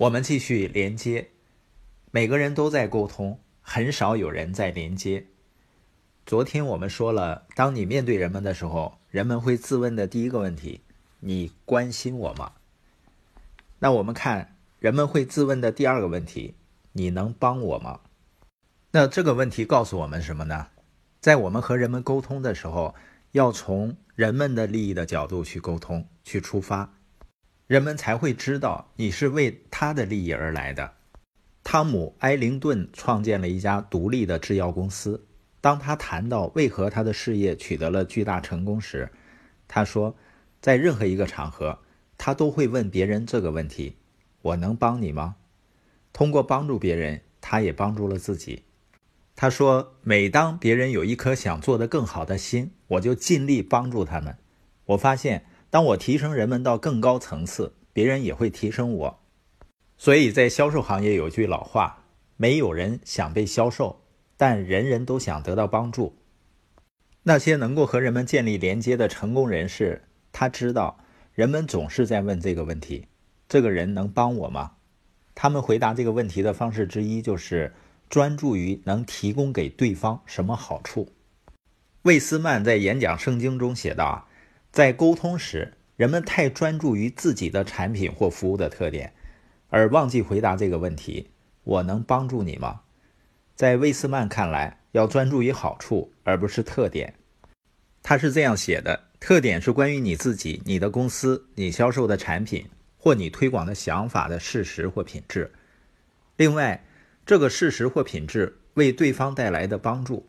我们继续连接，每个人都在沟通，很少有人在连接。昨天我们说了，当你面对人们的时候，人们会自问的第一个问题：你关心我吗？那我们看人们会自问的第二个问题：你能帮我吗？那这个问题告诉我们什么呢？在我们和人们沟通的时候，要从人们的利益的角度去沟通，去出发。人们才会知道你是为他的利益而来的。汤姆·埃灵顿创建了一家独立的制药公司。当他谈到为何他的事业取得了巨大成功时，他说，在任何一个场合，他都会问别人这个问题：“我能帮你吗？”通过帮助别人，他也帮助了自己。他说：“每当别人有一颗想做得更好的心，我就尽力帮助他们。我发现。”当我提升人们到更高层次，别人也会提升我。所以在销售行业有句老话：没有人想被销售，但人人都想得到帮助。那些能够和人们建立连接的成功人士，他知道人们总是在问这个问题：这个人能帮我吗？他们回答这个问题的方式之一就是专注于能提供给对方什么好处。魏斯曼在演讲圣经中写道。在沟通时，人们太专注于自己的产品或服务的特点，而忘记回答这个问题：“我能帮助你吗？”在魏斯曼看来，要专注于好处，而不是特点。他是这样写的：“特点是关于你自己、你的公司、你销售的产品或你推广的想法的事实或品质。另外，这个事实或品质为对方带来的帮助，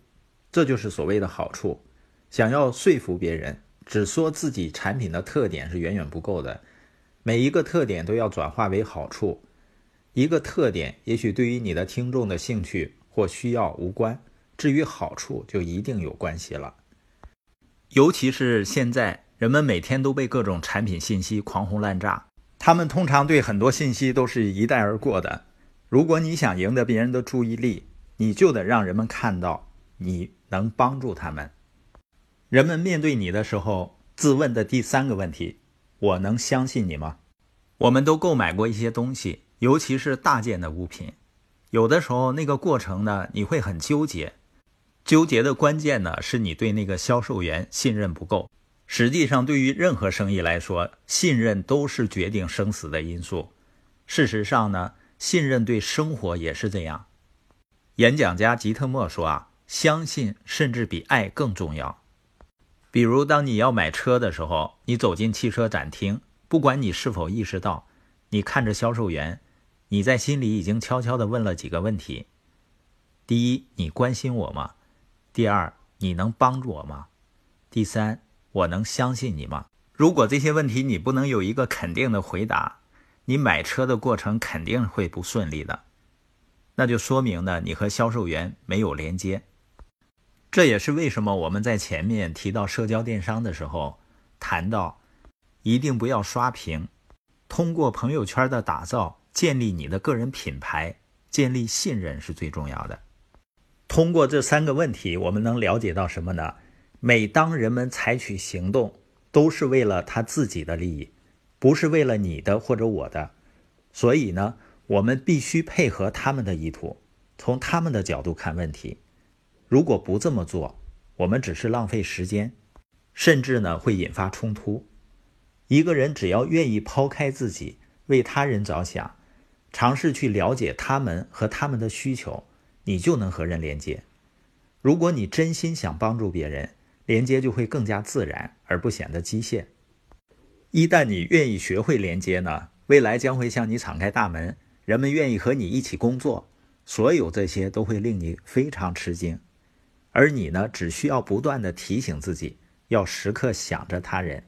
这就是所谓的好处。想要说服别人。”只说自己产品的特点是远远不够的，每一个特点都要转化为好处。一个特点也许对于你的听众的兴趣或需要无关，至于好处就一定有关系了。尤其是现在，人们每天都被各种产品信息狂轰滥炸，他们通常对很多信息都是一带而过的。如果你想赢得别人的注意力，你就得让人们看到你能帮助他们。人们面对你的时候，自问的第三个问题：我能相信你吗？我们都购买过一些东西，尤其是大件的物品。有的时候，那个过程呢，你会很纠结。纠结的关键呢，是你对那个销售员信任不够。实际上，对于任何生意来说，信任都是决定生死的因素。事实上呢，信任对生活也是这样。演讲家吉特莫说：“啊，相信甚至比爱更重要。”比如，当你要买车的时候，你走进汽车展厅，不管你是否意识到，你看着销售员，你在心里已经悄悄地问了几个问题：第一，你关心我吗？第二，你能帮助我吗？第三，我能相信你吗？如果这些问题你不能有一个肯定的回答，你买车的过程肯定会不顺利的，那就说明呢，你和销售员没有连接。这也是为什么我们在前面提到社交电商的时候，谈到一定不要刷屏，通过朋友圈的打造建立你的个人品牌，建立信任是最重要的。通过这三个问题，我们能了解到什么呢？每当人们采取行动，都是为了他自己的利益，不是为了你的或者我的。所以呢，我们必须配合他们的意图，从他们的角度看问题。如果不这么做，我们只是浪费时间，甚至呢会引发冲突。一个人只要愿意抛开自己，为他人着想，尝试去了解他们和他们的需求，你就能和人连接。如果你真心想帮助别人，连接就会更加自然，而不显得机械。一旦你愿意学会连接呢，未来将会向你敞开大门，人们愿意和你一起工作，所有这些都会令你非常吃惊。而你呢，只需要不断的提醒自己，要时刻想着他人。